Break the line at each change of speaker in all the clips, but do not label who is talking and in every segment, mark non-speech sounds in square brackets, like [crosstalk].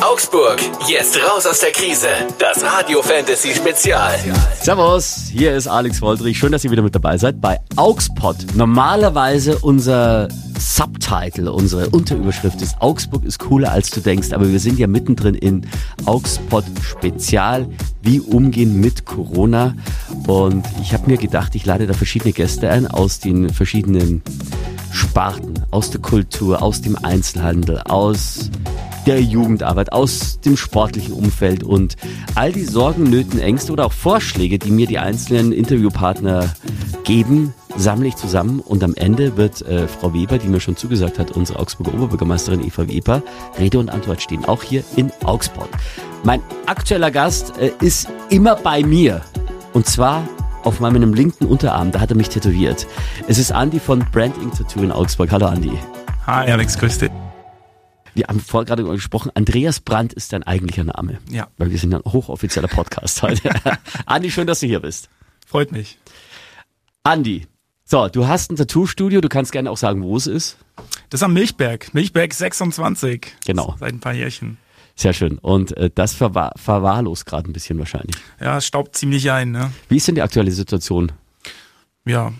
Augsburg, jetzt raus aus der Krise. Das Radio Fantasy Spezial.
Servus, hier ist Alex Woldrich. Schön, dass ihr wieder mit dabei seid bei Augspot. Normalerweise unser Subtitle, unsere Unterüberschrift ist Augsburg ist cooler als du denkst, aber wir sind ja mittendrin in Augspot Spezial, wie umgehen mit Corona. Und ich habe mir gedacht, ich lade da verschiedene Gäste ein aus den verschiedenen Sparten, aus der Kultur, aus dem Einzelhandel, aus der Jugendarbeit, aus dem sportlichen Umfeld und all die Sorgen, Nöten, Ängste oder auch Vorschläge, die mir die einzelnen Interviewpartner geben, sammle ich zusammen und am Ende wird äh, Frau Weber, die mir schon zugesagt hat, unsere Augsburger Oberbürgermeisterin Eva Weber, Rede und Antwort stehen, auch hier in Augsburg. Mein aktueller Gast äh, ist immer bei mir und zwar auf meinem linken Unterarm, da hat er mich tätowiert. Es ist Andy von Brand Ink Tattoo in Augsburg. Hallo Andy.
Hi Alex, grüß dich.
Wir haben vorher gerade gesprochen, Andreas Brandt ist dein eigentlicher Name.
Ja.
Weil wir sind ein hochoffizieller Podcast [laughs] heute. Andi, schön, dass du hier bist.
Freut mich.
Andi, so, du hast ein Tattoo-Studio, du kannst gerne auch sagen, wo es ist.
Das ist am Milchberg, Milchberg 26.
Genau.
Seit ein paar Jährchen.
Sehr schön. Und äh, das verwahr verwahrlost gerade ein bisschen wahrscheinlich.
Ja, es staubt ziemlich ein, ne?
Wie ist denn die aktuelle Situation?
Ja,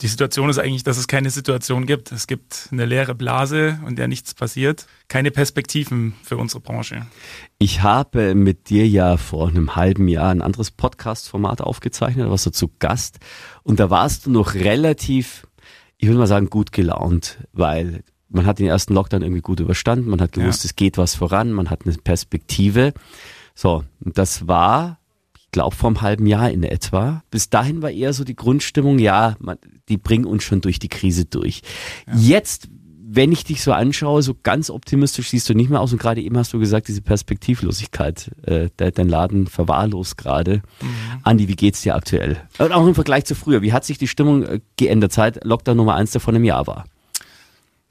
die Situation ist eigentlich, dass es keine Situation gibt. Es gibt eine leere Blase, in der nichts passiert. Keine Perspektiven für unsere Branche.
Ich habe mit dir ja vor einem halben Jahr ein anderes Podcast-Format aufgezeichnet, da warst du zu Gast. Und da warst du noch relativ, ich würde mal sagen, gut gelaunt, weil man hat den ersten Lockdown irgendwie gut überstanden, man hat gewusst, ja. es geht was voran, man hat eine Perspektive. So, und das war glaube vor einem halben Jahr in etwa. Bis dahin war eher so die Grundstimmung, ja, man, die bringen uns schon durch die Krise durch. Ja. Jetzt, wenn ich dich so anschaue, so ganz optimistisch siehst du nicht mehr aus und gerade eben hast du gesagt, diese Perspektivlosigkeit, äh, dein Laden verwahrlost gerade. Mhm. Andi, wie geht's dir aktuell? Und auch im Vergleich zu früher, wie hat sich die Stimmung äh, geändert, seit Lockdown Nummer eins, der vor einem Jahr war?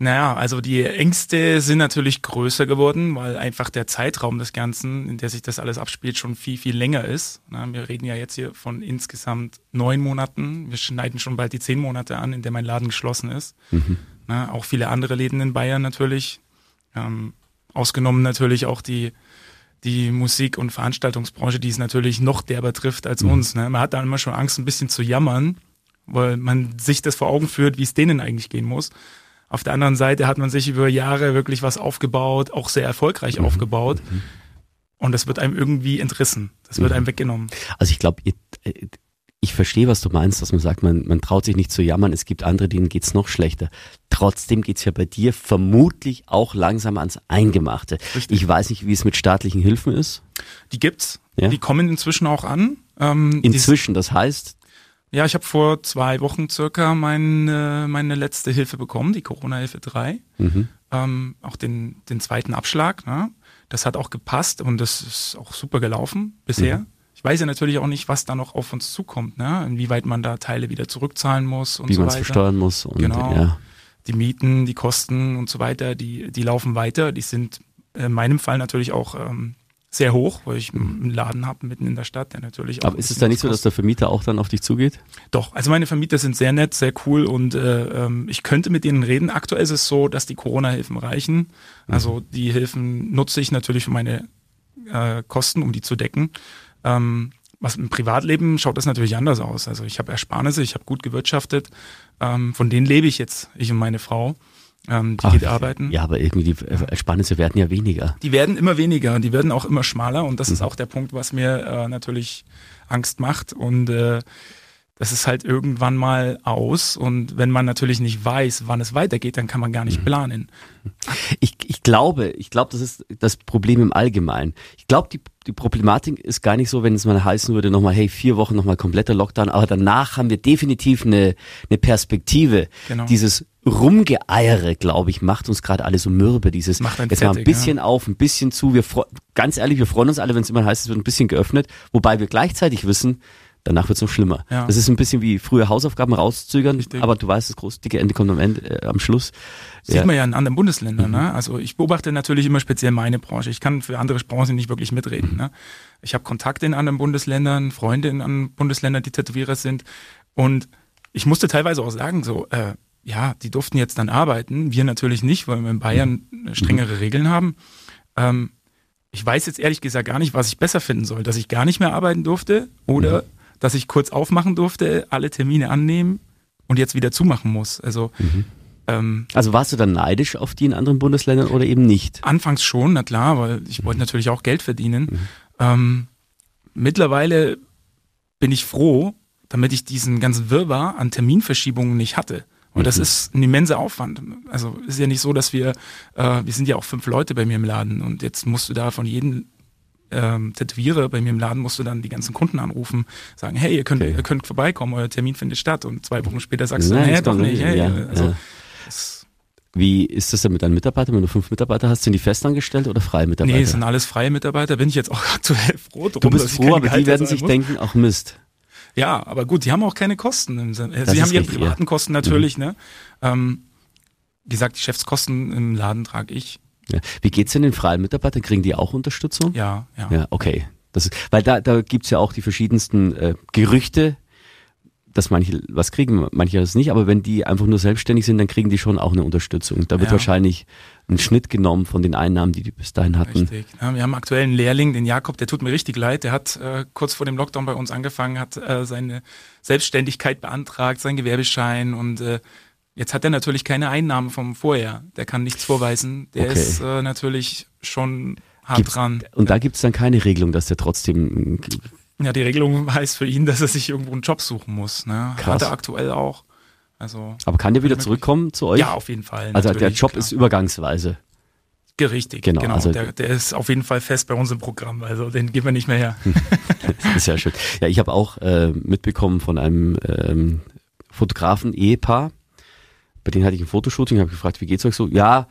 Naja, also die Ängste sind natürlich größer geworden, weil einfach der Zeitraum des Ganzen, in der sich das alles abspielt, schon viel, viel länger ist. wir reden ja jetzt hier von insgesamt neun Monaten. Wir schneiden schon bald die zehn Monate an, in der mein Laden geschlossen ist. Mhm. auch viele andere Läden in Bayern natürlich. Ähm, ausgenommen natürlich auch die, die Musik- und Veranstaltungsbranche, die es natürlich noch derber trifft als mhm. uns. Ne? Man hat da immer schon Angst, ein bisschen zu jammern, weil man sich das vor Augen führt, wie es denen eigentlich gehen muss. Auf der anderen Seite hat man sich über Jahre wirklich was aufgebaut, auch sehr erfolgreich mhm. aufgebaut. Mhm. Und das wird einem irgendwie entrissen. Das wird mhm. einem weggenommen.
Also ich glaube, äh, ich verstehe, was du meinst, dass man sagt, man, man traut sich nicht zu jammern, es gibt andere, denen geht's noch schlechter. Trotzdem geht's ja bei dir vermutlich auch langsam ans Eingemachte. Richtig. Ich weiß nicht, wie es mit staatlichen Hilfen ist.
Die gibt's. Ja? Die kommen inzwischen auch an. Ähm,
inzwischen, das heißt,
ja, ich habe vor zwei Wochen circa meine, meine letzte Hilfe bekommen, die Corona-Hilfe 3. Mhm. Ähm, auch den, den zweiten Abschlag. Ne? Das hat auch gepasst und das ist auch super gelaufen bisher. Mhm. Ich weiß ja natürlich auch nicht, was da noch auf uns zukommt, ne? inwieweit man da Teile wieder zurückzahlen muss und
Wie
so
weiter. Wie man es versteuern muss.
Und, genau. Ja. Die Mieten, die Kosten und so weiter, die, die laufen weiter. Die sind in meinem Fall natürlich auch ähm, sehr hoch, weil ich einen Laden habe mitten in der Stadt, der natürlich auch.
Aber ist es da nicht so, dass der Vermieter auch dann auf dich zugeht?
Doch, also meine Vermieter sind sehr nett, sehr cool und äh, ähm, ich könnte mit ihnen reden. Aktuell ist es so, dass die Corona-Hilfen reichen. Also mhm. die Hilfen nutze ich natürlich für meine äh, Kosten, um die zu decken. Ähm, was im Privatleben schaut das natürlich anders aus. Also ich habe Ersparnisse, ich habe gut gewirtschaftet. Ähm, von denen lebe ich jetzt, ich und meine Frau. Ähm, die Ach, geht arbeiten.
Ja, aber irgendwie die Ersparnisse werden ja weniger.
Die werden immer weniger und die werden auch immer schmaler und das mhm. ist auch der Punkt, was mir äh, natürlich Angst macht und äh, das ist halt irgendwann mal aus und wenn man natürlich nicht weiß, wann es weitergeht, dann kann man gar nicht mhm. planen.
Ich, ich glaube, ich glaube, das ist das Problem im Allgemeinen. Ich glaube, die, die Problematik ist gar nicht so, wenn es mal heißen würde, nochmal, hey, vier Wochen nochmal kompletter Lockdown, aber danach haben wir definitiv eine, eine Perspektive. Genau. Dieses Rumgeeiere, glaube ich, macht uns gerade alle so mürbe. Dieses
macht
jetzt
fertig,
mal ein bisschen ja. auf, ein bisschen zu. Wir ganz ehrlich, wir freuen uns alle, wenn es immer heißt, es wird ein bisschen geöffnet, wobei wir gleichzeitig wissen, danach wird es noch schlimmer. Ja. Das ist ein bisschen wie frühe Hausaufgaben rauszögern, Richtig. aber du weißt, das große dicke Ende kommt am Ende, äh, am Schluss.
Sieht ja. man ja in anderen Bundesländern. Mhm. Ne? Also ich beobachte natürlich immer speziell meine Branche. Ich kann für andere Branchen nicht wirklich mitreden. Mhm. Ne? Ich habe Kontakte in anderen Bundesländern, Freunde in anderen Bundesländern, die Tätowierer sind. Und ich musste teilweise auch sagen, so, äh, ja, die durften jetzt dann arbeiten. Wir natürlich nicht, weil wir in Bayern mhm. strengere Regeln haben. Ähm, ich weiß jetzt ehrlich gesagt gar nicht, was ich besser finden soll. Dass ich gar nicht mehr arbeiten durfte oder mhm. Dass ich kurz aufmachen durfte, alle Termine annehmen und jetzt wieder zumachen muss. Also
mhm. Ähm, also warst du dann neidisch auf die in anderen Bundesländern oder eben nicht?
Anfangs schon, na klar, weil ich wollte natürlich auch Geld verdienen. Mhm. Ähm, mittlerweile bin ich froh, damit ich diesen ganzen Wirrwarr an Terminverschiebungen nicht hatte. Und mhm. das ist ein immenser Aufwand. Also ist ja nicht so, dass wir, äh, wir sind ja auch fünf Leute bei mir im Laden und jetzt musst du da von jedem ähm, Tätowierer bei mir im Laden musst du dann die ganzen Kunden anrufen, sagen, hey, ihr könnt, okay. ihr könnt vorbeikommen, euer Termin findet statt und zwei Wochen später sagst du, nee, doch nicht, hey,
ja, also ja. Wie ist das denn mit deinen Mitarbeitern? Wenn du fünf Mitarbeiter hast, sind die festangestellt oder freie Mitarbeiter?
Nee, es sind alles freie Mitarbeiter. Bin ich jetzt auch [laughs] aktuell froh
drum. Du bist froh, aber die werden sich muss. denken, auch Mist.
Ja, aber gut, die haben auch keine Kosten. Im Sinne. Sie haben ihre privaten ja. Kosten natürlich. Mhm. Ne? Ähm, wie gesagt, die Chefskosten im Laden trage ich.
Ja. Wie geht's denn den freien Mitarbeitern? Kriegen die auch Unterstützung?
Ja,
ja. Ja, okay. Das ist, weil da, da gibt's ja auch die verschiedensten äh, Gerüchte, dass manche was kriegen, manche das nicht, aber wenn die einfach nur selbstständig sind, dann kriegen die schon auch eine Unterstützung. Da wird ja. wahrscheinlich ein Schnitt genommen von den Einnahmen, die die bis dahin hatten.
Richtig. Ja, wir haben aktuell einen Lehrling, den Jakob, der tut mir richtig leid. Der hat äh, kurz vor dem Lockdown bei uns angefangen, hat äh, seine Selbstständigkeit beantragt, seinen Gewerbeschein und äh, jetzt hat er natürlich keine Einnahmen vom Vorher. Der kann nichts vorweisen. Der okay. ist äh, natürlich schon hart
gibt's,
dran.
Und da gibt es dann keine Regelung, dass der trotzdem
ja, die Regelung heißt für ihn, dass er sich irgendwo einen Job suchen muss. Ne? Krass. Hat er aktuell auch. Also,
Aber kann der wieder zurückkommen zu euch?
Ja, auf jeden Fall.
Also der Job klar. ist übergangsweise.
Richtig, genau. genau. Also der, der, ist auf jeden Fall fest bei uns im Programm, also den geben wir nicht mehr her. [laughs]
ist ja schön. Ja, ich habe auch äh, mitbekommen von einem ähm, Fotografen-Ehepaar, bei denen hatte ich ein Fotoshooting, habe gefragt, wie geht's euch so? Ja,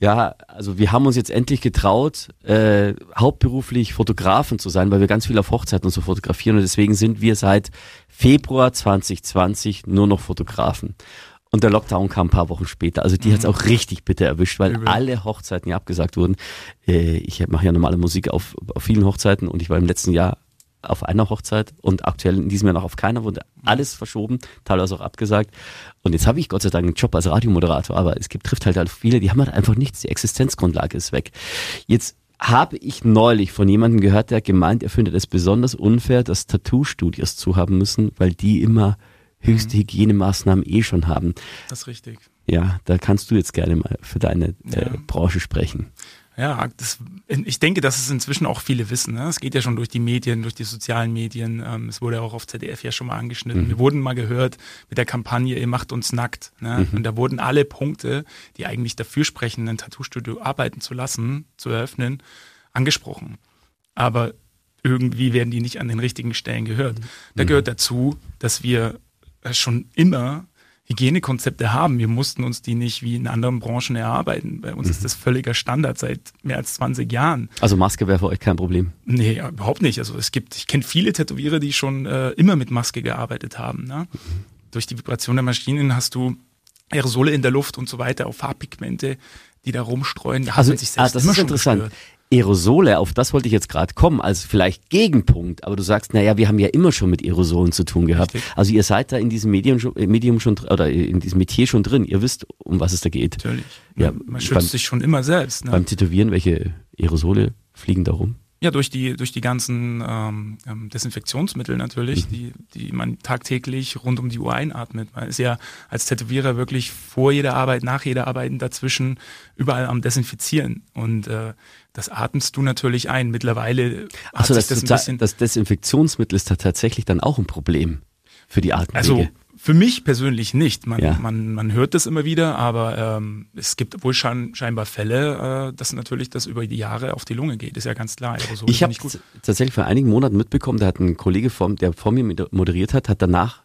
ja, also wir haben uns jetzt endlich getraut, äh, hauptberuflich Fotografen zu sein, weil wir ganz viel auf Hochzeiten und so fotografieren und deswegen sind wir seit Februar 2020 nur noch Fotografen. Und der Lockdown kam ein paar Wochen später. Also die mhm. hat es auch richtig bitter erwischt, weil Übel. alle Hochzeiten ja abgesagt wurden. Äh, ich mache ja normale Musik auf, auf vielen Hochzeiten und ich war im letzten Jahr auf einer Hochzeit und aktuell in diesem Jahr noch auf keiner, wurde alles verschoben, teilweise auch abgesagt. Und jetzt habe ich Gott sei Dank einen Job als Radiomoderator, aber es gibt, trifft halt, halt viele, die haben halt einfach nichts, die Existenzgrundlage ist weg. Jetzt habe ich neulich von jemandem gehört, der gemeint, er findet es besonders unfair, dass Tattoo-Studios zu haben müssen, weil die immer höchste mhm. Hygienemaßnahmen eh schon haben.
Das ist richtig.
Ja, da kannst du jetzt gerne mal für deine äh, ja. Branche sprechen.
Ja, das, ich denke, dass es inzwischen auch viele wissen. Ne? Es geht ja schon durch die Medien, durch die sozialen Medien. Ähm, es wurde auch auf ZDF ja schon mal angeschnitten. Mhm. Wir wurden mal gehört mit der Kampagne Ihr macht uns nackt. Ne? Mhm. Und da wurden alle Punkte, die eigentlich dafür sprechen, ein Tattoo-Studio arbeiten zu lassen, zu eröffnen, angesprochen. Aber irgendwie werden die nicht an den richtigen Stellen gehört. Da mhm. gehört dazu, dass wir schon immer Hygienekonzepte haben. Wir mussten uns die nicht wie in anderen Branchen erarbeiten. Bei uns mhm. ist das völliger Standard seit mehr als 20 Jahren.
Also Maske wäre für euch kein Problem?
Nee, überhaupt nicht. Also es gibt, ich kenne viele Tätowierer, die schon äh, immer mit Maske gearbeitet haben. Ne? Mhm. Durch die Vibration der Maschinen hast du Aerosole in der Luft und so weiter, auch Farbpigmente, die da rumstreuen.
Da also, ah, das ist interessant. Gespürt. Aerosole, auf das wollte ich jetzt gerade kommen, als vielleicht Gegenpunkt, aber du sagst, naja, wir haben ja immer schon mit Aerosolen zu tun gehabt. Richtig. Also ihr seid da in diesem Medium schon, äh, Medium schon oder in diesem Metier schon drin. Ihr wisst, um was es da geht.
Natürlich. Ja, man schützt beim, sich schon immer selbst.
Ne? Beim Tätowieren, welche Aerosole fliegen da rum?
Ja, durch die, durch die ganzen ähm, ähm, Desinfektionsmittel natürlich, mhm. die, die man tagtäglich rund um die Uhr einatmet. Man ist ja als Tätowierer wirklich vor jeder Arbeit, nach jeder Arbeit dazwischen überall am Desinfizieren. Und äh, das atmest du natürlich ein. Mittlerweile
hat sich das, das ein bisschen. Das Desinfektionsmittel ist da tatsächlich dann auch ein Problem für die Atemwege.
Also für mich persönlich nicht. Man, ja. man, man hört das immer wieder, aber ähm, es gibt wohl schein, scheinbar Fälle, äh, dass natürlich das über die Jahre auf die Lunge geht. Ist ja ganz klar.
So ich habe tatsächlich vor einigen Monaten mitbekommen, da hat ein Kollege, vom, der vor mir moderiert hat, hat danach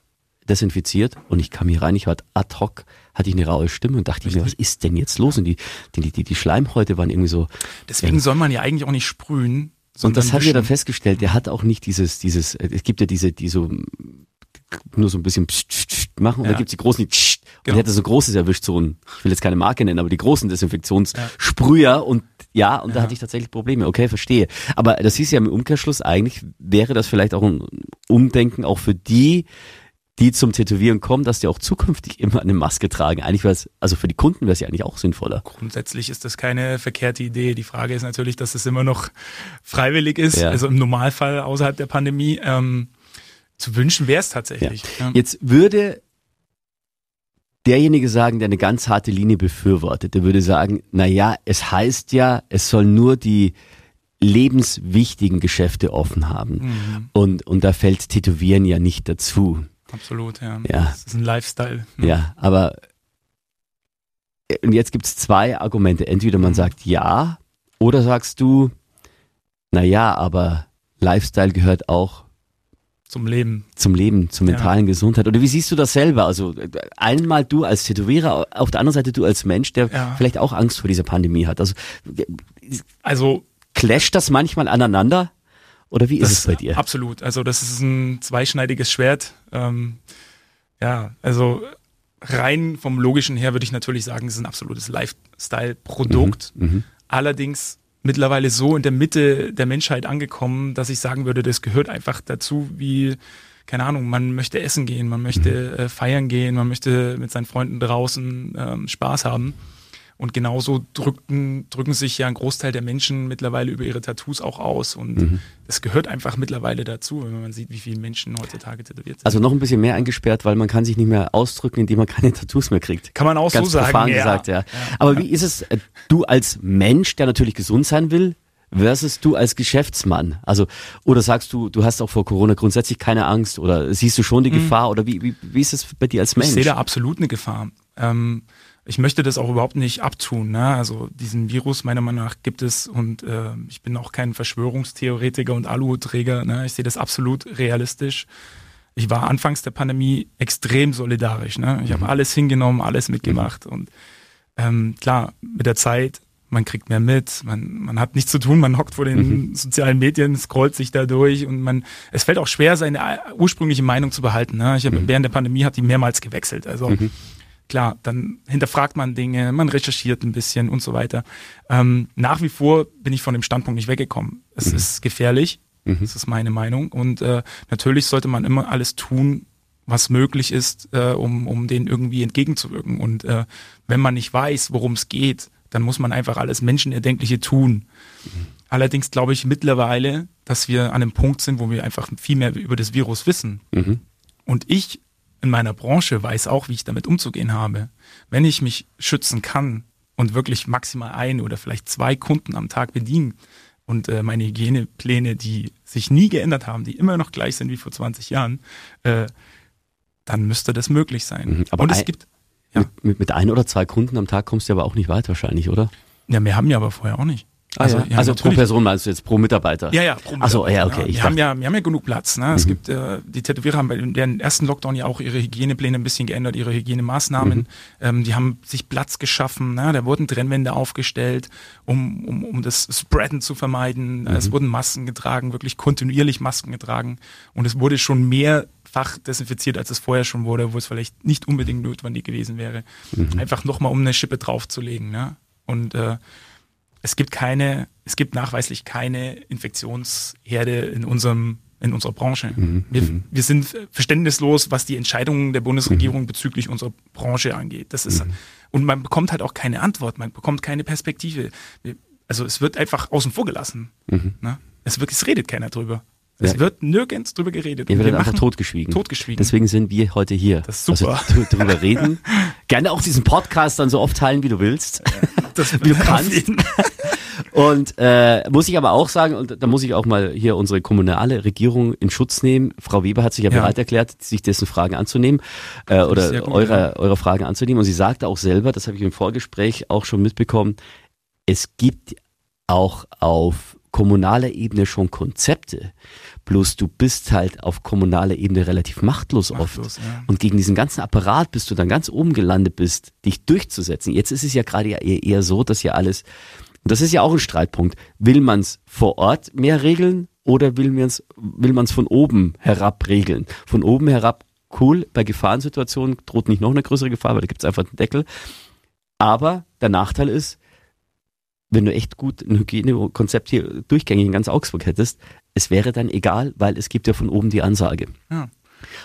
desinfiziert und ich kam hier rein, ich war ad hoc, hatte ich eine raue Stimme und dachte Richtig. mir, was ist denn jetzt los? Und die, die, die, die Schleimhäute waren irgendwie so.
Deswegen ja. soll man ja eigentlich auch nicht sprühen.
Und das haben wir dann festgestellt, der hat auch nicht dieses, dieses, es gibt ja diese, die so nur so ein bisschen pst, pst, pst machen und ja. dann gibt's die großen, die pst, genau. und der hatte so großes erwischt, so ein, ich will jetzt keine Marke nennen, aber die großen Desinfektionssprüher ja. und ja, und ja. da hatte ich tatsächlich Probleme. Okay, verstehe. Aber das hieß ja im Umkehrschluss, eigentlich wäre das vielleicht auch ein Umdenken auch für die, die zum Tätowieren kommen, dass die auch zukünftig immer eine Maske tragen. Eigentlich wäre es, also für die Kunden wäre es ja eigentlich auch sinnvoller.
Grundsätzlich ist das keine verkehrte Idee. Die Frage ist natürlich, dass es immer noch freiwillig ist,
Ja.
also im Normalfall außerhalb der Pandemie. Ähm, zu wünschen wäre es tatsächlich. Ja.
Jetzt würde derjenige sagen, der eine ganz harte Linie befürwortet, der würde sagen, na ja, es heißt ja, es soll nur die lebenswichtigen Geschäfte offen haben.
Mhm,
Und, und da fällt Tätowieren ja nicht dazu.
Absolut, ja.
Ja.
Das ist ein Lifestyle.
Ja, aber äh, und jetzt gibt's zwei Argumente. Entweder man
Mhm.
sagt ja, oder sagst du, na ja, aber Lifestyle gehört auch
Zum Leben.
zum Leben, zur
Ja.
mentalen Gesundheit. Oder wie siehst du das selber? Also äh, einmal du als Tätowierer, auf der anderen Seite du als Mensch, der
Ja.
vielleicht auch Angst vor dieser Pandemie hat. Also äh,
Also
clasht das manchmal aneinander? Oder wie ist
Das
es bei dir?
Absolut. Also das ist ein zweischneidiges Schwert. Ähm, ja, also rein vom Logischen her würde ich natürlich sagen, es ist ein absolutes Lifestyle-Produkt.
Mhm.
Allerdings mittlerweile so in der Mitte der Menschheit angekommen, dass ich sagen würde, das gehört einfach dazu, wie, keine Ahnung, man möchte essen gehen, man möchte äh, feiern gehen, man möchte mit seinen Freunden draußen ähm, Spaß haben. Und genauso drücken, drücken sich ja ein Großteil der Menschen mittlerweile über ihre Tattoos auch aus. Und
Mhm.
das gehört einfach mittlerweile dazu, wenn man sieht, wie viele Menschen heutzutage tätowiert sind.
Also noch ein bisschen mehr eingesperrt, weil man kann sich nicht mehr ausdrücken, indem man keine Tattoos mehr kriegt.
Kann man auch
Ganz
so sagen. ja.
gesagt, ja. Aber wie ist es, äh, du als Mensch, der natürlich gesund sein will, versus du als Geschäftsmann? Also, oder sagst du, du hast auch vor Corona grundsätzlich keine Angst oder siehst du schon die Gefahr oder wie, wie, wie ist es bei dir als Mensch?
Mhm. Ich sehe da absolut eine Gefahr. Ähm, ich möchte das auch überhaupt nicht abtun. Ne? Also diesen Virus meiner Meinung nach gibt es und äh, ich bin auch kein Verschwörungstheoretiker und Aluhutträger. Ne? Ich sehe das absolut realistisch. Ich war anfangs der Pandemie extrem solidarisch. Ne? Ich habe alles hingenommen, alles mitgemacht und ähm, klar, mit der Zeit, man kriegt mehr mit, man, man hat nichts zu tun, man hockt vor den sozialen Medien, scrollt sich da durch und man, es fällt auch schwer, seine äh, ursprüngliche Meinung zu behalten. Ne? Ich habe während der Pandemie hat die mehrmals gewechselt. Also klar, dann hinterfragt man Dinge, man recherchiert ein bisschen und so weiter. Ähm, nach wie vor bin ich von dem Standpunkt nicht weggekommen. Es ist gefährlich, das ist meine Meinung. Und äh, natürlich sollte man immer alles tun, was möglich ist, äh, um, um denen irgendwie entgegenzuwirken. Und äh, wenn man nicht weiß, worum es geht, dann muss man einfach alles Menschenerdenkliche tun. Allerdings glaube ich mittlerweile, dass wir an einem Punkt sind, wo wir einfach viel mehr über das Virus wissen.
Mhm.
Und ich in meiner Branche weiß auch, wie ich damit umzugehen habe. Wenn ich mich schützen kann und wirklich maximal ein oder vielleicht zwei Kunden am Tag bedienen und äh, meine Hygienepläne, die sich nie geändert haben, die immer noch gleich sind wie vor 20 Jahren, äh, dann müsste das möglich sein.
Mhm, aber
und es
ein-
gibt, ja,
Mit, mit, mit ein oder zwei Kunden am Tag kommst du aber auch nicht weit wahrscheinlich, oder?
ja, wir haben ja aber vorher auch nicht.
Also, ja. also pro. Person meinst du jetzt pro Mitarbeiter?
Ja, ja, pro
Ach so, ja,
Mitarbeiter,
okay. Ich
Wir haben, ja, wir haben ja genug Platz. Ne? Es gibt, äh, die Tätowierer haben bei den ersten Lockdown ja auch ihre Hygienepläne ein bisschen geändert, ihre Hygienemaßnahmen.
Mhm.
Ähm, die haben sich Platz geschaffen. Ne? Da wurden Trennwände aufgestellt, um, um, um das Spreaden zu vermeiden.
Mhm.
Es wurden Masken getragen, wirklich kontinuierlich Masken getragen. Und es wurde schon mehrfach desinfiziert, als es vorher schon wurde, wo es vielleicht nicht unbedingt notwendig gewesen wäre.
Mhm.
Einfach nochmal, um eine Schippe draufzulegen. Ne? Und äh, es gibt keine, es gibt nachweislich keine Infektionsherde in unserem in unserer Branche. Wir, wir sind verständnislos, was die Entscheidungen der Bundesregierung bezüglich unserer Branche angeht. Das ist und man bekommt halt auch keine Antwort, man bekommt keine Perspektive. Also es wird einfach außen vor gelassen. Ne? Es, wird, es redet keiner drüber. Es
Ja.
wird nirgends drüber geredet.
Werdet
wir
einfach
machen-
totgeschwiegen.
Totgeschwiegen.
Deswegen sind wir heute hier.
Das ist super.
Also dr- drüber reden. [laughs] Gerne auch diesen Podcast dann so oft teilen, wie du willst.
das [laughs]
wie du [laughs] kannst. Und äh, muss ich aber auch sagen, und da muss ich auch mal hier unsere kommunale Regierung in Schutz nehmen. Frau Weber hat sich ja,
Ja.
bereit erklärt, sich dessen Fragen anzunehmen äh, oder eurer,
ja.
eurer Fragen anzunehmen. Und sie sagte auch selber, das habe ich im Vorgespräch auch schon mitbekommen, es gibt auch auf kommunaler Ebene schon Konzepte. Bloß du bist halt auf kommunaler Ebene relativ machtlos, oft.
Machtlos, ja.
Und gegen diesen ganzen Apparat, bis du dann ganz oben gelandet bist, dich durchzusetzen. Jetzt ist es ja gerade eher so, dass ja alles, und das ist ja auch ein Streitpunkt, will man es vor Ort mehr regeln oder will man es will man's von oben herab regeln? Von oben herab, cool, bei Gefahrensituationen droht nicht noch eine größere Gefahr, weil da gibt es einfach einen Deckel. Aber der Nachteil ist, wenn du echt gut ein Hygienekonzept hier durchgängig in ganz Augsburg hättest, es wäre dann egal, weil es gibt ja von oben die Ansage.
Ja.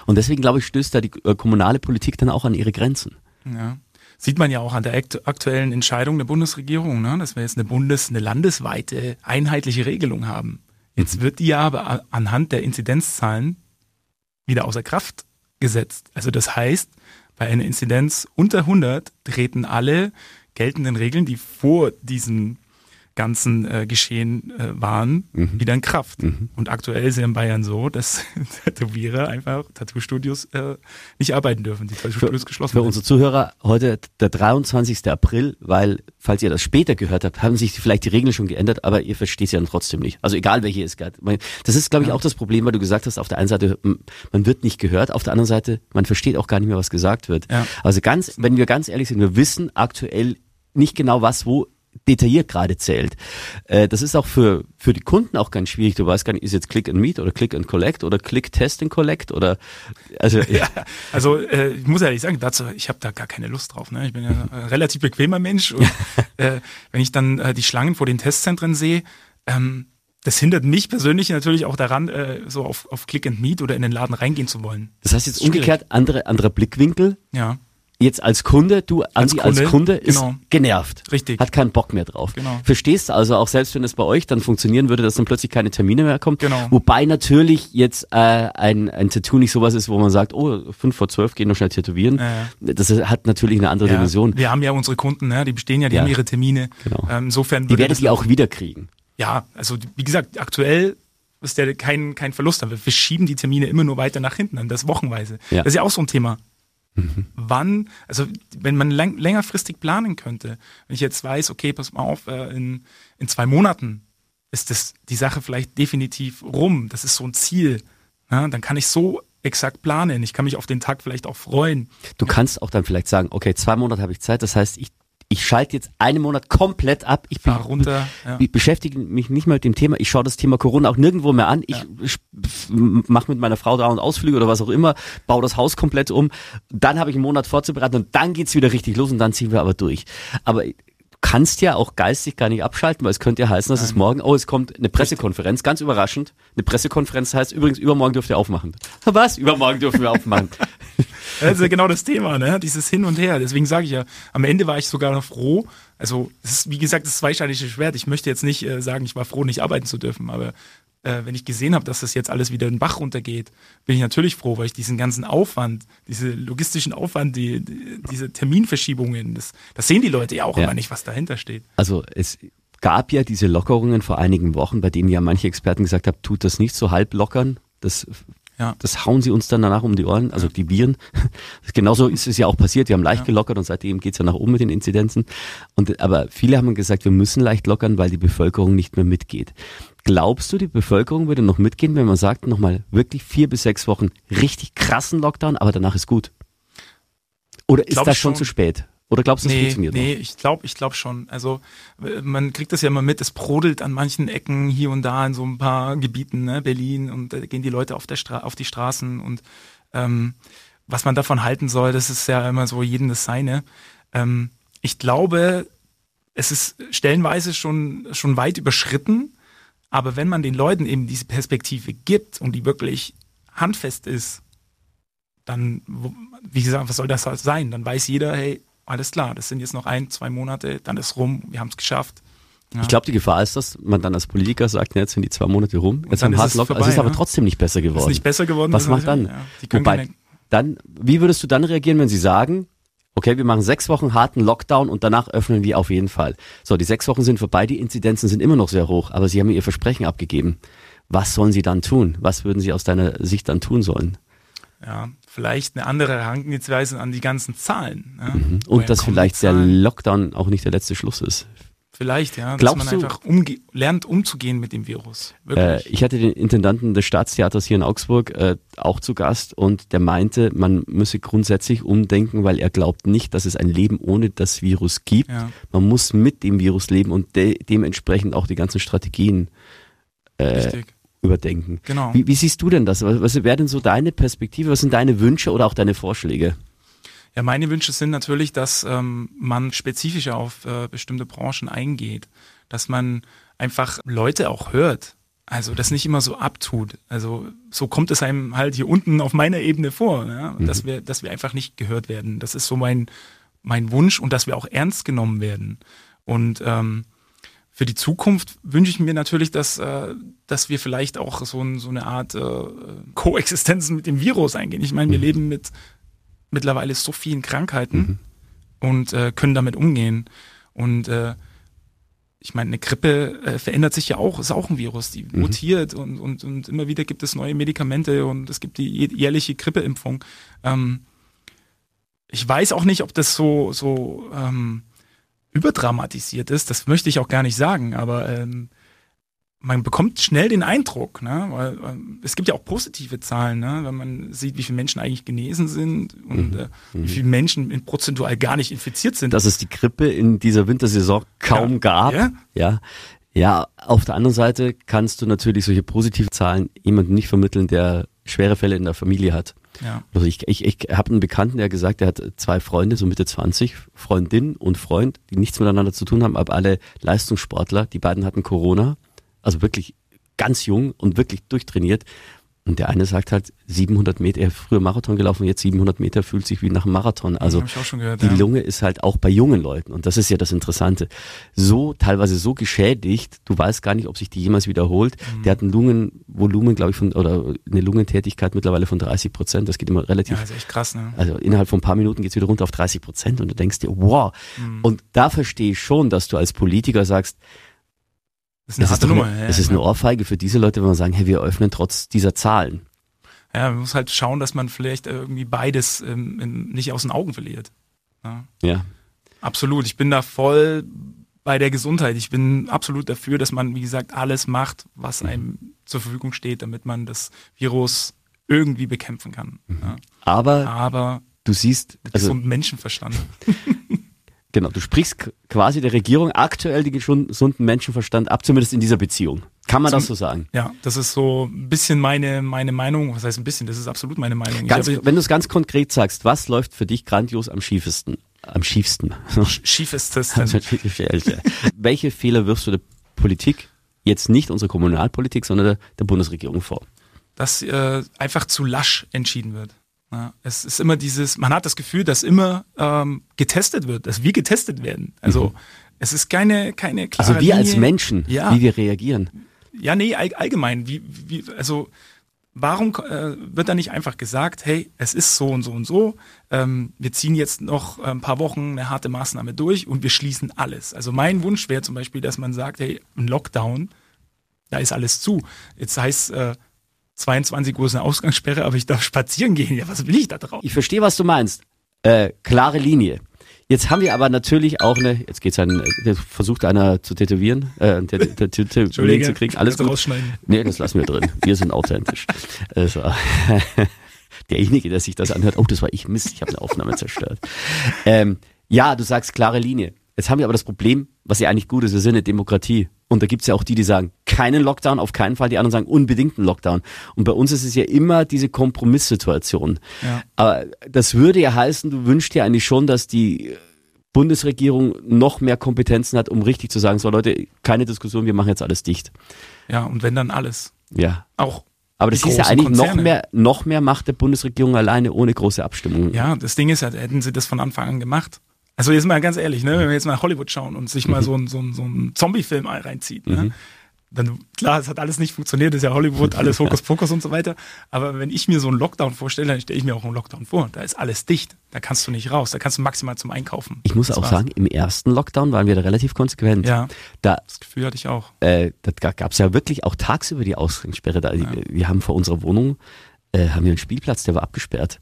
Und deswegen, glaube ich, stößt da die äh, kommunale Politik dann auch an ihre Grenzen.
Ja. Sieht man ja auch an der aktuellen Entscheidung der Bundesregierung, ne, dass wir jetzt eine bundes-, eine landesweite einheitliche Regelung haben. Jetzt wird die ja aber anhand der Inzidenzzahlen wieder außer Kraft gesetzt. Also das heißt, bei einer Inzidenz unter 100 treten alle geltenden Regeln, die vor diesem ganzen äh, Geschehen äh, waren, mhm. wieder in Kraft. Mhm. Und aktuell ist ja in Bayern so, dass [laughs] Tätowierer einfach Tattoo-Studios äh, nicht arbeiten dürfen, die Tattoo-Studios geschlossen
Für unsere Zuhörer heute der 23. April, weil, falls ihr das später gehört habt, haben sich vielleicht die Regeln schon geändert, aber ihr versteht sie ja trotzdem nicht. Also egal, welche es gab. Das ist, glaube ich, auch das Problem, weil du gesagt hast, auf der einen Seite, man wird nicht gehört, auf der anderen Seite, man versteht auch gar nicht mehr, was gesagt wird. Ja. Also ganz, wenn wir ganz ehrlich sind, wir wissen aktuell nicht genau, was wo detailliert gerade zählt. Äh, das ist auch für, für die Kunden auch ganz schwierig. Du weißt gar nicht, ist jetzt Click and Meet oder Click and Collect oder Click Test and Collect oder
also [laughs] ja, also äh, ich muss ehrlich sagen, dazu ich habe da gar keine Lust drauf. Ne? Ich bin ja [laughs] ein relativ bequemer Mensch und [laughs] äh, wenn ich dann äh, die Schlangen vor den Testzentren sehe, ähm, das hindert mich persönlich natürlich auch daran, äh, so auf, auf Click and Meet oder in den Laden reingehen zu wollen.
Das heißt jetzt umgekehrt andere anderer Blickwinkel.
Ja
jetzt als Kunde, du als Kunde, als Kunde ist
genau.
genervt.
Richtig.
Hat keinen Bock mehr drauf.
Genau.
Verstehst du also auch selbst wenn es bei euch dann funktionieren würde, dass dann plötzlich keine Termine mehr kommen.
Genau.
Wobei natürlich jetzt äh, ein, ein Tattoo nicht sowas ist, wo man sagt, oh, fünf vor zwölf gehen noch schnell tätowieren.
Ja.
Das hat natürlich eine andere
ja.
Dimension.
Wir haben ja unsere Kunden, ne? die bestehen ja, die ja. haben ihre Termine.
Genau.
Ähm, insofern
die werdet ihr auch wieder kriegen.
Ja, also wie gesagt, aktuell ist der kein, kein Verlust. Aber wir schieben die Termine immer nur weiter nach hinten, an das wochenweise.
Ja.
Das ist ja auch so ein Thema. Mhm. Wann, also wenn man lang, längerfristig planen könnte, wenn ich jetzt weiß, okay, pass mal auf, äh, in, in zwei Monaten ist das die Sache vielleicht definitiv rum, das ist so ein Ziel, ja, dann kann ich so exakt planen. Ich kann mich auf den Tag vielleicht auch freuen.
Du kannst auch dann vielleicht sagen, okay, zwei Monate habe ich Zeit, das heißt, ich ich schalte jetzt einen Monat komplett ab. Ich, bin,
runter, ja.
ich beschäftige mich nicht mehr mit dem Thema. Ich schaue das Thema Corona auch nirgendwo mehr an. Ich, ja. mache mit meiner Frau da und Ausflüge oder was auch immer, baue das Haus komplett um. Dann habe ich einen Monat vorzubereiten und dann geht's wieder richtig los und dann ziehen wir aber durch. Aber kannst ja auch geistig gar nicht abschalten, weil es könnte ja heißen, dass Nein. es morgen, oh, es kommt eine Pressekonferenz, ganz überraschend. Eine Pressekonferenz heißt übrigens, übermorgen dürft ihr aufmachen. [laughs] Was? Übermorgen dürfen wir aufmachen. [laughs]
das ist ja genau das Thema, ne? Dieses Hin und Her. Deswegen sage ich ja, am Ende war ich sogar noch froh. Also, es ist, wie gesagt, das zweischneidige Schwert. Ich möchte jetzt nicht äh, sagen, ich war froh, nicht arbeiten zu dürfen, aber äh, wenn ich gesehen habe, dass das jetzt alles wieder den Bach runtergeht, bin ich natürlich froh, weil ich diesen ganzen Aufwand, diese logistischen Aufwand, die, die diese Terminverschiebungen, das, das sehen die Leute ja auch ja. immer nicht, was dahinter steht.
Also es gab ja diese Lockerungen vor einigen Wochen, bei denen ja manche Experten gesagt haben, tut das nicht so halb lockern. Das ja. Das hauen sie uns dann danach um die Ohren, also die Viren. [laughs] Genauso ist es ja auch passiert. Wir haben leicht ja. gelockert und seitdem geht's ja nach oben mit den Inzidenzen. Und, aber viele haben gesagt, wir müssen leicht lockern, weil die Bevölkerung nicht mehr mitgeht. Glaubst du, die Bevölkerung würde noch mitgehen, wenn man sagt, nochmal wirklich vier bis sechs Wochen richtig krassen Lockdown, aber danach ist gut? Oder ist das schon, schon zu spät? Oder glaubst du,
das
nee, funktioniert
Nee, noch? ich glaube ich glaub schon. Also man kriegt das ja immer mit, es brodelt an manchen Ecken hier und da in so ein paar Gebieten, ne, Berlin, und da gehen die Leute auf, der Stra auf die Straßen und ähm, was man davon halten soll, das ist ja immer so jedem das Seine. Ähm, ich glaube, es ist stellenweise schon, schon weit überschritten, aber wenn man den Leuten eben diese Perspektive gibt und die wirklich handfest ist, dann, wie gesagt, was soll das halt sein? Dann weiß jeder, hey, alles klar, das sind jetzt noch ein, zwei Monate, dann ist rum, wir haben es geschafft.
Ja. Ich glaube, die Gefahr ist, dass man dann als Politiker sagt, jetzt sind die zwei Monate rum, jetzt haben Hard Lock, es ist aber ne? trotzdem nicht besser geworden. Ist
nicht besser geworden.
Was macht dann? Ja, Wobei, dann, wie würdest du dann reagieren, wenn sie sagen, okay, wir machen sechs Wochen harten Lockdown und danach öffnen wir auf jeden Fall. So, die sechs Wochen sind vorbei, die Inzidenzen sind immer noch sehr hoch, aber sie haben ihr Versprechen abgegeben. Was sollen sie dann tun? Was würden sie aus deiner Sicht dann tun sollen?
Ja, vielleicht eine andere Herangehensweise an die ganzen Zahlen. Ja?
Mhm. Und dass vielleicht der Lockdown auch nicht der letzte Schluss ist.
Vielleicht, ja.
Glaubst
dass man einfach umge lernt, umzugehen mit dem Virus.
Äh, ich hatte den Intendanten des Staatstheaters hier in Augsburg äh, auch zu Gast und der meinte, man müsse grundsätzlich umdenken, weil er glaubt nicht, dass es ein Leben ohne das Virus gibt.
Ja.
Man muss mit dem Virus leben und de dementsprechend auch die ganzen Strategien äh, überdenken.
Genau.
Wie, wie, siehst du denn das? Was, was wäre denn so deine Perspektive? Was sind deine Wünsche oder auch deine Vorschläge?
Ja, meine Wünsche sind natürlich, dass ähm, man spezifischer auf äh, bestimmte Branchen eingeht, dass man einfach Leute auch hört. Also das nicht immer so abtut. Also so kommt es einem halt hier unten auf meiner Ebene vor, ja? dass wir, dass wir einfach nicht gehört werden. Das ist so mein mein Wunsch und dass wir auch ernst genommen werden. Und ähm, für die Zukunft wünsche ich mir natürlich, dass, äh, dass wir vielleicht auch so, ein, so eine Art äh, Koexistenz mit dem Virus eingehen. Ich meine, wir leben mit mittlerweile so vielen Krankheiten
Mhm.
und äh, können damit umgehen. Und äh, ich meine, eine Grippe äh, verändert sich ja auch, ist auch ein Virus, die
Mhm.
mutiert und, und, und immer wieder gibt es neue Medikamente und es gibt die jä- jährliche Grippeimpfung. Ähm, ich weiß auch nicht, ob das so, so ähm, überdramatisiert ist, das möchte ich auch gar nicht sagen, aber ähm, man bekommt schnell den Eindruck, ne? weil ähm, es gibt ja auch positive Zahlen, ne? wenn man sieht, wie viele Menschen eigentlich genesen sind und
Mhm.
äh, wie viele Menschen in prozentual gar nicht infiziert sind.
Dass es die Grippe in dieser Wintersaison kaum
Ja.
gab.
Ja.
ja. Ja, auf der anderen Seite kannst du natürlich solche positive Zahlen jemandem nicht vermitteln, der schwere Fälle in der Familie hat.
Ja.
Also ich, ich, ich habe einen Bekannten, der gesagt, er hat zwei Freunde, so Mitte 20, Freundin und Freund, die nichts miteinander zu tun haben, aber alle Leistungssportler. Die beiden hatten Corona, also wirklich ganz jung und wirklich durchtrainiert. Und der eine sagt halt 700 Meter, er hat früher Marathon gelaufen, jetzt 700 Meter fühlt sich wie nach einem Marathon. Also
gehört,
die
ja.
Lunge ist halt auch bei jungen Leuten und das ist ja das Interessante. So teilweise so geschädigt, du weißt gar nicht, ob sich die jemals wiederholt.
Mhm.
Der hat ein Lungenvolumen, glaube ich, von oder eine Lungentätigkeit mittlerweile von 30 Prozent. Das geht immer relativ
ja, ist echt krass, ne?
also innerhalb von ein paar Minuten geht's wieder runter auf 30 Prozent und du denkst dir, wow.
Mhm.
Und da verstehe ich schon, dass du als Politiker sagst,
Das ist eine
es ist,
Nummer.
eine,
ja,
es ist eine Ohrfeige für diese Leute, wenn man sagen, hey, wir öffnen trotz dieser Zahlen.
Ja, man muss halt schauen, dass man vielleicht irgendwie beides ähm, ähm, nicht aus den Augen verliert. Ja.
Ja.
Absolut. Ich bin da voll bei der Gesundheit. Ich bin absolut dafür, dass man, wie gesagt, alles macht, was
Mhm.
einem zur Verfügung steht, damit man das Virus irgendwie bekämpfen kann. Ja.
Aber
Aber
du siehst, Mhm. also
Menschenverstand. [laughs]
genau, du sprichst quasi der Regierung aktuell den gesunden Menschenverstand ab, zumindest in dieser Beziehung. Kann man das so sagen?
Ja, das ist so ein bisschen meine, meine Meinung. Was heißt ein bisschen? Das ist absolut meine Meinung.
Ganz,
habe
wenn du es ganz konkret sagst, was läuft für dich grandios am schiefesten? Am schiefsten.
schiefestes.
Also, Welche Fehler wirfst du der Politik, jetzt nicht unsere Kommunalpolitik, sondern der, der Bundesregierung vor?
dass äh, einfach zu lasch entschieden wird. Ja, es ist immer dieses, man hat das Gefühl, dass immer ähm, getestet wird, dass wir getestet werden. Also es ist keine, keine klare
Mhm. Also wir als
Linie.
Menschen,
Ja.
wie wir reagieren.
Ja, nee, all, allgemein. Wie, wie, also warum äh, wird da nicht einfach gesagt, hey, es ist so und so und so, ähm, wir ziehen jetzt noch ein paar Wochen eine harte Maßnahme durch und wir schließen alles. Also mein Wunsch wäre zum Beispiel, dass man sagt, hey, ein Lockdown, da ist alles zu. Jetzt heißt äh, 22 Uhr ist eine Ausgangssperre, aber ich darf spazieren gehen. Ja, was will ich da drauf?
Ich verstehe, was du meinst. Äh, klare Linie. Jetzt haben wir aber natürlich auch eine, jetzt geht's ein, äh, versucht einer zu tätowieren, äh, Tätowierung zu kriegen. Alles gut.
rausschneiden.
Nee, das lassen wir drin. Wir sind authentisch. Also, [laughs] derjenige, der sich das anhört, oh, das war ich, Mist, ich habe eine Aufnahme zerstört. Ähm, ja, du sagst klare Linie. Jetzt haben wir aber das Problem, was ja eigentlich gut ist, wir sind eine Demokratie. Und da gibt's ja auch die, die sagen, keinen Lockdown, auf keinen Fall. Die anderen sagen, unbedingt einen Lockdown. Und bei uns ist es ja immer diese Kompromisssituation.
Ja.
Aber das würde ja heißen, du wünschst dir eigentlich schon, dass die Bundesregierung noch mehr Kompetenzen hat, um richtig zu sagen, so Leute, keine Diskussion, wir machen jetzt alles dicht.
Ja, und wenn dann alles.
Ja.
Auch
Aber das ist ja eigentlich noch
Konzerne.
mehr, noch mehr Macht der Bundesregierung alleine ohne große Abstimmung.
Ja, das Ding ist ja, hätten sie das von Anfang an gemacht. Also jetzt mal ganz ehrlich, ne, wenn wir jetzt mal Hollywood schauen und sich mal so ein, so ein, so ein Zombie-Film reinzieht, ne, dann, klar, es hat alles nicht funktioniert, das ist ja Hollywood, [laughs] alles Hokuspokus und so weiter. Aber wenn ich mir so einen Lockdown vorstelle, dann stelle ich mir auch einen Lockdown vor. Da ist alles dicht. Da kannst du nicht raus. Da kannst du maximal zum Einkaufen.
Ich muss
Das
auch
war's.
sagen, im ersten Lockdown waren wir da relativ konsequent.
Ja,
Da,
das Gefühl hatte ich auch.
äh, da gab es ja wirklich auch tagsüber die Ausgangssperre. Da, Wir haben vor unserer Wohnung äh, haben wir einen Spielplatz, der war abgesperrt.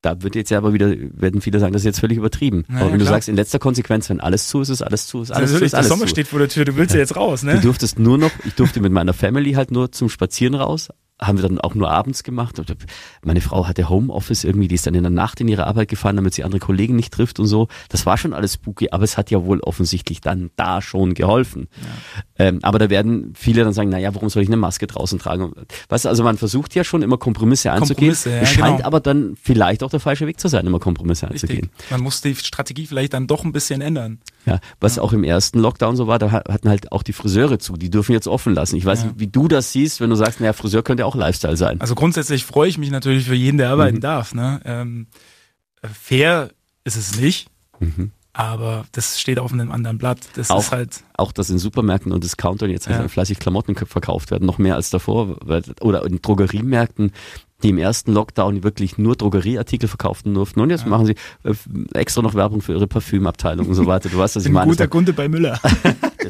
Da wird jetzt ja aber wieder, werden viele sagen, das ist jetzt völlig übertrieben.
Ja,
aber wenn du
klar.
sagst, in letzter Konsequenz, wenn alles zu ist, ist alles zu, ist alles zu,
Natürlich,
ist
der
alles
Sommer
zu.
steht vor der Tür, du willst ja jetzt raus,
Du
ne?
durftest nur noch, ich durfte mit meiner Family halt nur zum Spazieren raus. Haben wir dann auch nur abends gemacht. Und Meine Frau hatte Homeoffice irgendwie, die ist dann in der Nacht in ihre Arbeit gefahren, damit sie andere Kollegen nicht trifft und so. Das war schon alles spooky, aber es hat ja wohl offensichtlich dann da schon geholfen. Ähm, aber da werden viele dann sagen, naja, warum soll ich eine Maske draußen tragen? Weißt du, also man versucht ja schon immer Kompromisse einzugehen.
Kompromisse, ja,
scheint
genau.
aber dann vielleicht auch der falsche Weg zu sein, immer Kompromisse
Richtig.
einzugehen.
Man muss die Strategie vielleicht dann doch ein bisschen ändern.
Ja, was auch im ersten Lockdown so war, da hatten halt auch die Friseure zu. Die dürfen jetzt offen lassen. Ich weiß
Ja.
nicht, wie du das siehst, wenn du sagst, naja, Friseur könnte auch Lifestyle sein.
Also grundsätzlich freue ich mich natürlich für jeden, der
Mhm.
arbeiten darf. Ne? Ähm, äh, fair ist es nicht,
Mhm.
aber das steht auf einem anderen Blatt. Das
Auch-
ist halt,
Auch dass in Supermärkten und Discountern jetzt
Ja.
halt fleißig Klamotten verkauft werden, noch mehr als davor. weil- Oder in Drogeriemärkten, die im ersten Lockdown wirklich nur Drogerieartikel verkauften durften. Und jetzt machen sie äh, extra noch Werbung für ihre Parfümabteilung und so weiter. Du weißt, was ich
ein
meine.
guter Kunde bei Müller. [laughs]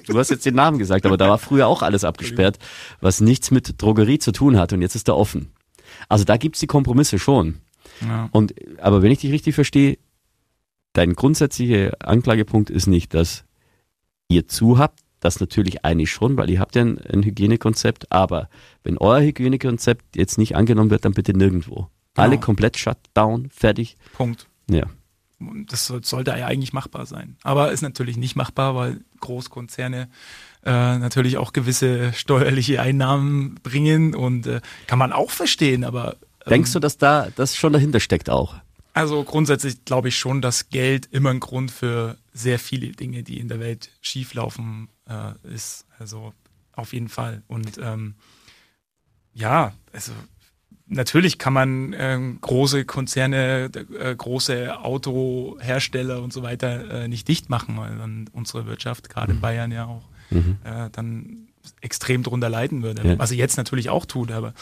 Du hast jetzt den Namen gesagt, aber da war früher auch alles abgesperrt, was nichts mit Drogerie zu tun hat und jetzt ist er offen. Also da gibt's die Kompromisse schon.
ja.
Und aber wenn ich dich richtig verstehe, dein grundsätzlicher Anklagepunkt ist nicht, dass ihr zu habt, das natürlich eigentlich schon, weil ihr habt ja ein, ein Hygienekonzept, aber wenn euer Hygienekonzept jetzt nicht angenommen wird, dann bitte nirgendwo. Alle komplett shut down, fertig.
Punkt.
Ja.
Das soll- sollte ja eigentlich machbar sein. Aber ist natürlich nicht machbar, weil Großkonzerne äh, natürlich auch gewisse steuerliche Einnahmen bringen und äh, kann man auch verstehen, aber ähm,
Denkst du, dass da das schon dahinter steckt auch?
Also grundsätzlich glaube ich schon, dass Geld immer ein Grund für sehr viele Dinge, die in der Welt schieflaufen, äh, ist. Also auf jeden Fall. Und ähm, ja, also natürlich kann man ähm, große Konzerne, äh, große Autohersteller und so weiter äh, nicht dicht machen, weil dann unsere Wirtschaft, gerade in Bayern ja auch, äh, dann extrem drunter leiden würde.
Ja.
Was sie jetzt natürlich auch tut, aber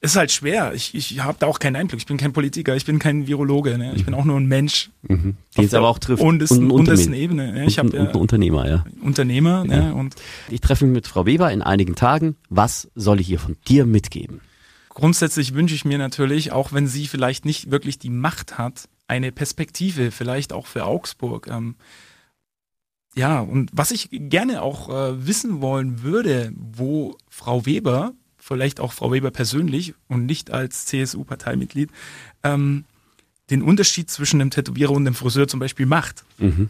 ist halt schwer. Ich, ich habe da auch keinen Einblick. Ich bin kein Politiker, ich bin kein Virologe. Ne? Ich bin auch nur ein Mensch.
Mhm. Den es aber auch trifft.
Untersten,
ein
untersten
Unternehmen.
Ebene. Ne? Ich
und, und ein
ja
Unternehmer, ja.
Unternehmer ne? und
Ich treffe mich mit Frau Weber in einigen Tagen. Was soll ich ihr von dir mitgeben?
grundsätzlich wünsche ich mir natürlich, auch wenn sie vielleicht nicht wirklich die Macht hat, eine Perspektive, vielleicht auch für Augsburg. Ähm, ja, und was ich gerne auch äh, wissen wollen würde, wo Frau Weber, vielleicht auch Frau Weber persönlich und nicht als CSU-Parteimitglied, ähm, den Unterschied zwischen einem Tätowierer und einem Friseur zum Beispiel macht.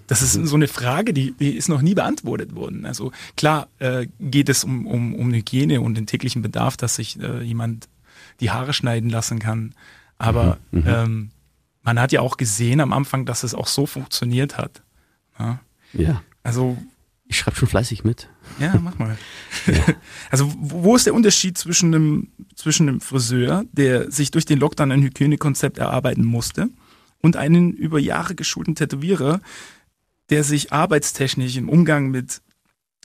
Das ist so eine Frage, die, die ist noch nie beantwortet worden. Also klar äh, geht es um, um, um Hygiene und den täglichen Bedarf, dass sich äh, jemand die Haare schneiden lassen kann. Aber ähm, man hat ja auch gesehen am Anfang, dass es auch so funktioniert hat. Ja?
Ja.
Also
Ich schreibe schon fleißig mit.
Ja, mach mal. [laughs] Also wo ist der Unterschied zwischen einem, zwischen einem Friseur, der sich durch den Lockdown ein Hygienekonzept erarbeiten musste, und einen über Jahre geschulten Tätowierer, der sich arbeitstechnisch im Umgang mit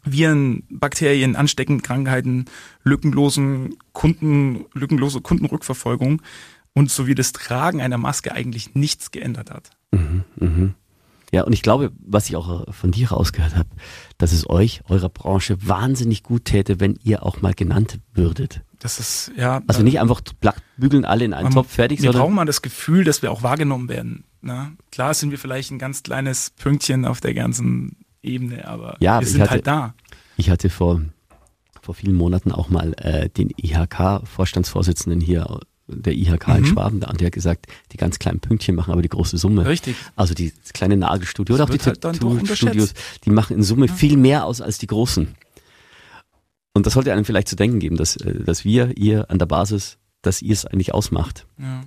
Viren, Bakterien, ansteckenden Krankheiten, lückenlosen Kunden, lückenlose Kundenrückverfolgung und sowie das Tragen einer Maske eigentlich nichts geändert hat.
Ja, und ich glaube, was ich auch von dir rausgehört habe, dass es euch, eurer Branche, wahnsinnig gut täte, wenn ihr auch mal genannt würdet.
Das ist, ja.
Also nicht einfach bügeln alle in einen
Man-
Topf fertig,
wir
sondern
brauchen mal das Gefühl, dass wir auch wahrgenommen werden. Ne? Klar sind wir vielleicht ein ganz kleines Pünktchen auf der ganzen Ebene, aber
Ja,
wir sind
hatte-
halt da.
ich hatte vor, vor vielen Monaten auch mal äh, den IHK-Vorstandsvorsitzenden hier, der IHK in
Mhm.
Schwaben, da, und der hat gesagt, die ganz kleinen Pünktchen machen aber die große Summe.
Richtig.
Also die kleine Nagelstudio oder auch die
halt
Tattoo-Studios, die machen in Summe viel mehr aus als die großen. Und das sollte einem vielleicht zu denken geben, dass, äh, dass wir, ihr an der Basis, dass ihr es eigentlich ausmacht.
Ja,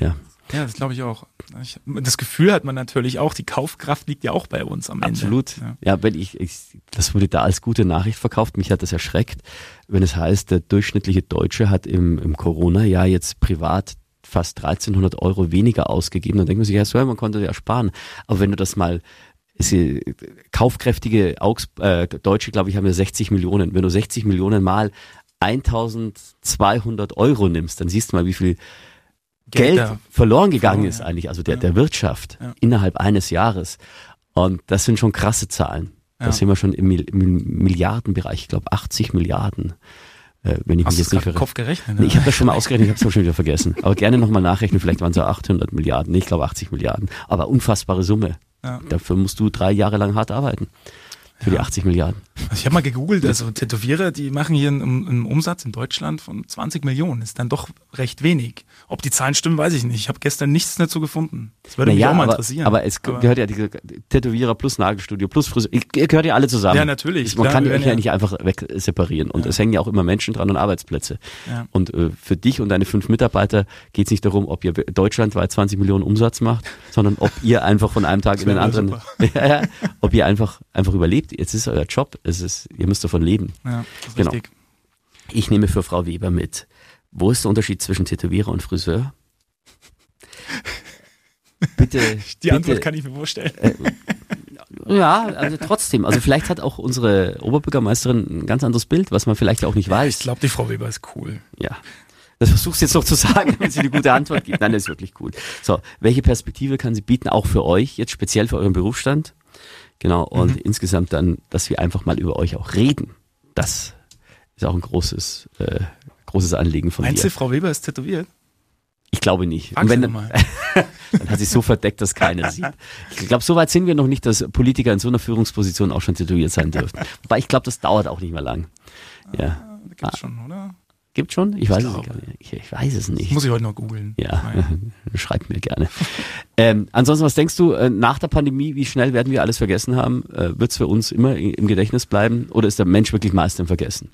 Ja,
ja das glaube ich auch. Ich, das Gefühl hat man natürlich auch, die Kaufkraft liegt ja auch bei uns am
absolut.
Ende.
Ja, wenn ich, ich, das wurde da als gute Nachricht verkauft. Mich hat das erschreckt, wenn es heißt, der durchschnittliche Deutsche hat im, im Corona-Jahr jetzt privat fast 1300 Euro weniger ausgegeben. Dann denkt man sich, ja, so, man konnte ja sparen. Aber wenn du das mal äh, kaufkräftige Augs äh, Deutsche, glaube ich, haben ja 60 Millionen. Wenn du 60 Millionen mal 1200 Euro nimmst, dann siehst du mal, wie viel Geld, verloren gegangen
verloren,
ist
ja.
eigentlich, also der,
Ja.
der Wirtschaft
Ja.
innerhalb eines Jahres. Und das sind schon krasse Zahlen. Da sind wir schon im Mil Mil Milliardenbereich, ich glaube 80 Milliarden. Äh, wenn ich
Hast
mich jetzt nicht verrechne.
Kopf gerechnet?
Nee,
ne?
ich habe das schon mal [laughs] ausgerechnet, ich habe es schon wieder vergessen. Aber gerne nochmal nachrechnen, vielleicht waren es ja 800 Milliarden, nee, ich glaube 80 Milliarden. Aber unfassbare Summe. Dafür musst du drei Jahre lang hart arbeiten. Für die 80 Milliarden.
Also ich habe mal gegoogelt, also Tätowierer, die machen hier einen, einen, Umsatz in Deutschland von 20 Millionen. Ist dann doch recht wenig. Ob die Zahlen stimmen, weiß ich nicht. Ich habe gestern nichts dazu gefunden.
Das würde naja, mich auch mal aber, interessieren. Aber es aber gehört ja die Tätowierer plus Nagelstudio plus Friseur. Gehört ja alle zusammen.
Ja, natürlich.
Man klar, kann euch ja, ja nicht einfach weg separieren. Und ja. es hängen ja auch immer Menschen dran und Arbeitsplätze. Ja. Und äh, für dich und deine fünf Mitarbeiter geht es nicht darum, ob ihr deutschlandweit 20 Millionen Umsatz macht, sondern ob ihr einfach von einem Tag in den anderen, [laughs] ja, ob ihr einfach, einfach überlebt. Jetzt ist euer Job. Es ist, ihr müsst davon leben.
Ja, genau. richtig.
Ich nehme für Frau Weber mit. Wo ist der Unterschied zwischen Tätowierer und Friseur? [laughs]
Bitte. Die bitte, Antwort kann ich mir vorstellen. Äh,
ja, also trotzdem. Also vielleicht hat auch unsere Oberbürgermeisterin ein ganz anderes Bild, was man vielleicht auch nicht weiß.
Ich glaube, die Frau Weber ist cool.
Ja. Das versuchst du jetzt noch zu sagen, wenn sie eine gute Antwort gibt. Nein, das ist wirklich cool. So, welche Perspektive kann sie bieten, auch für euch, jetzt speziell für euren Berufsstand? Genau, und mhm. insgesamt dann, dass wir einfach mal über euch auch reden. Das ist auch ein großes, äh, großes Anliegen von
Meinst
dir.
Frau Weber ist tätowiert?
Ich glaube nicht. Und wenn, [laughs] dann, hat sie so verdeckt, dass keiner [laughs] sieht. Ich glaube, so weit sind wir noch nicht, dass Politiker in so einer Führungsposition auch schon tätowiert sein dürfen. Wobei ich glaube, das dauert auch nicht mehr lang. Ja.
Ah, gibt's schon, oder?
Gibt schon? Ich, ich weiß glaube. es nicht. Ich, ich, weiß es nicht.
muss ich heute noch googeln.
Ja, [laughs] schreibt mir gerne. ähm, ansonsten, was denkst du, äh, nach der Pandemie, wie schnell werden wir alles vergessen haben? Äh, Wird es für uns immer im Gedächtnis bleiben oder ist der Mensch wirklich meist im Vergessen?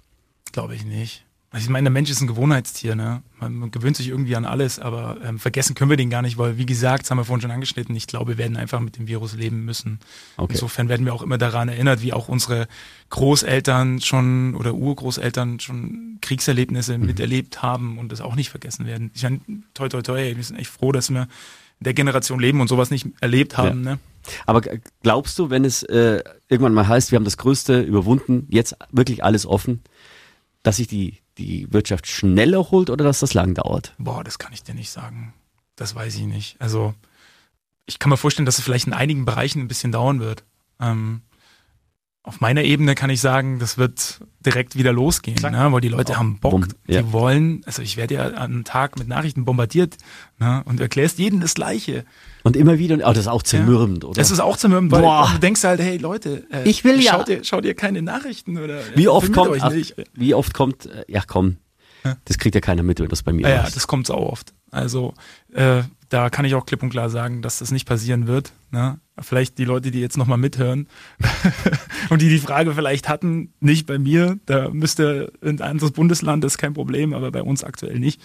Glaube ich nicht. Also ich meine, der Mensch ist ein Gewohnheitstier, ne? Man, man gewöhnt sich irgendwie an alles, aber ähm, vergessen können wir den gar nicht, weil, wie gesagt, das haben wir vorhin schon angeschnitten, ich glaube, wir werden einfach mit dem Virus leben müssen. Okay. Insofern werden wir auch immer daran erinnert, wie auch unsere Großeltern schon oder Urgroßeltern schon Kriegserlebnisse mhm. miterlebt haben und das auch nicht vergessen werden. Ich meine, toi toi toi, wir sind echt froh, dass wir in der Generation leben und sowas nicht erlebt haben, ja. ne?
Aber glaubst du, wenn es äh, irgendwann mal heißt, wir haben das Größte überwunden, jetzt wirklich alles offen, dass sich die, die Wirtschaft schneller holt oder dass das lang dauert?
Boah, das kann ich dir nicht sagen. Das weiß ich nicht. Also ich kann mir vorstellen, dass es vielleicht in einigen Bereichen ein bisschen dauern wird. Ähm, auf meiner Ebene kann ich sagen, das wird direkt wieder losgehen, ne? weil die Leute haben Bock, die ja. wollen, also ich werde ja an einem Tag mit Nachrichten bombardiert ne? und du erklärst jedem das Gleiche.
Und immer wieder, oh, das ist auch zermürbend, ja. oder?
Das ist auch zermürbend, weil Boah. du denkst halt, hey Leute,
äh, ich will ja.
Schaut ihr, schaut ihr keine Nachrichten oder
wie oft kommt, ach, wie oft kommt, äh, ja komm, das kriegt ja keiner mit, wenn das bei mir
ist. Ja, das kommt auch oft. Also äh, da kann ich auch klipp und klar sagen, dass das nicht passieren wird. Ne? Vielleicht die Leute, die jetzt nochmal mithören [laughs] und die die Frage vielleicht hatten, nicht bei mir, da müsste ein anderes Bundesland, das ist kein Problem, aber bei uns aktuell nicht.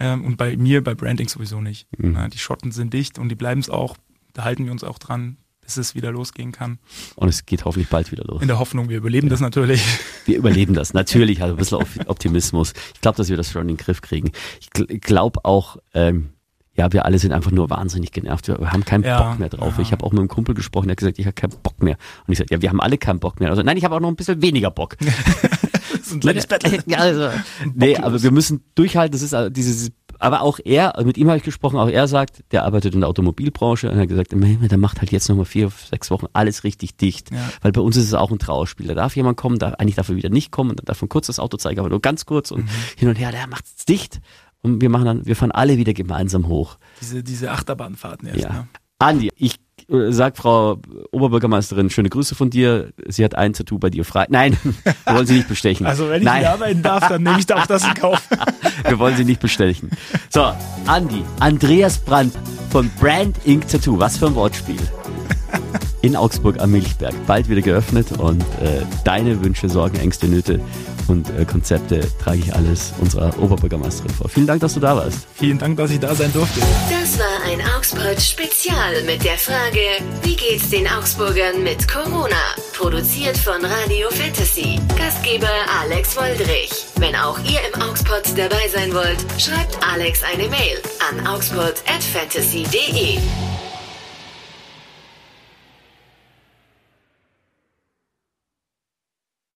Ähm, und bei mir, bei Branding sowieso nicht. Mhm. Ne? Die Schotten sind dicht und die bleiben es auch, da halten wir uns auch dran bis es wieder losgehen kann.
Und es geht hoffentlich bald wieder los.
In der Hoffnung, wir überleben ja. das natürlich.
Wir überleben das, [laughs] natürlich, also ein bisschen Optimismus. Ich glaube, dass wir das schon in den Griff kriegen. Ich glaube auch, ähm, ja, wir alle sind einfach nur wahnsinnig genervt. Wir haben keinen ja, Bock mehr drauf. Ja. Ich habe auch mit einem Kumpel gesprochen, der hat gesagt, ich habe keinen Bock mehr. Und ich sagte, ja, wir haben alle keinen Bock mehr. Also nein, ich habe auch noch ein bisschen weniger Bock. [laughs]
das ist ein kleines Battle.
ja, [laughs] also, nee, aber wir müssen durchhalten. Das ist also dieses, aber auch er, mit ihm habe ich gesprochen, auch er sagt, der arbeitet in der Automobilbranche und er hat gesagt, der macht halt jetzt nochmal vier, sechs Wochen alles richtig dicht. Ja. Weil bei uns ist es auch ein Trauerspiel. Da darf jemand kommen, da, eigentlich darf er wieder nicht kommen, und dann darf man kurz das Auto zeigen, aber nur ganz kurz und mhm. hin und her, der macht es dicht. Und wir machen dann, wir fahren alle wieder gemeinsam hoch.
Diese, diese Achterbahnfahrten erst,
ja. Ne? Andi, ich äh, sag Frau Oberbürgermeisterin, schöne Grüße von dir. Sie hat ein Tattoo bei dir frei. Nein, [laughs] wir wollen sie nicht bestechen.
Also wenn ich
Nein.
arbeiten darf, dann nehme ich da auch das in Kauf. [laughs]
wir wollen sie nicht bestechen. So, Andi, Andreas Brandt von Brand Ink Tattoo. Was für ein Wortspiel. In Augsburg am Milchberg. Bald wieder geöffnet und äh, deine Wünsche, Sorgen, Ängste, Nöte und äh, Konzepte trage ich alles unserer Oberbürgermeisterin vor. Vielen Dank, dass du da warst.
Vielen Dank, dass ich da sein durfte.
Das war ein Augsburg Spezial mit der Frage, wie geht's den Augsburgern mit Corona? Produziert von Radio Fantasy. Gastgeber Alex Woldrich. Wenn auch ihr im Augsburg dabei sein wollt, schreibt Alex eine Mail an augsburg@fantasy.de.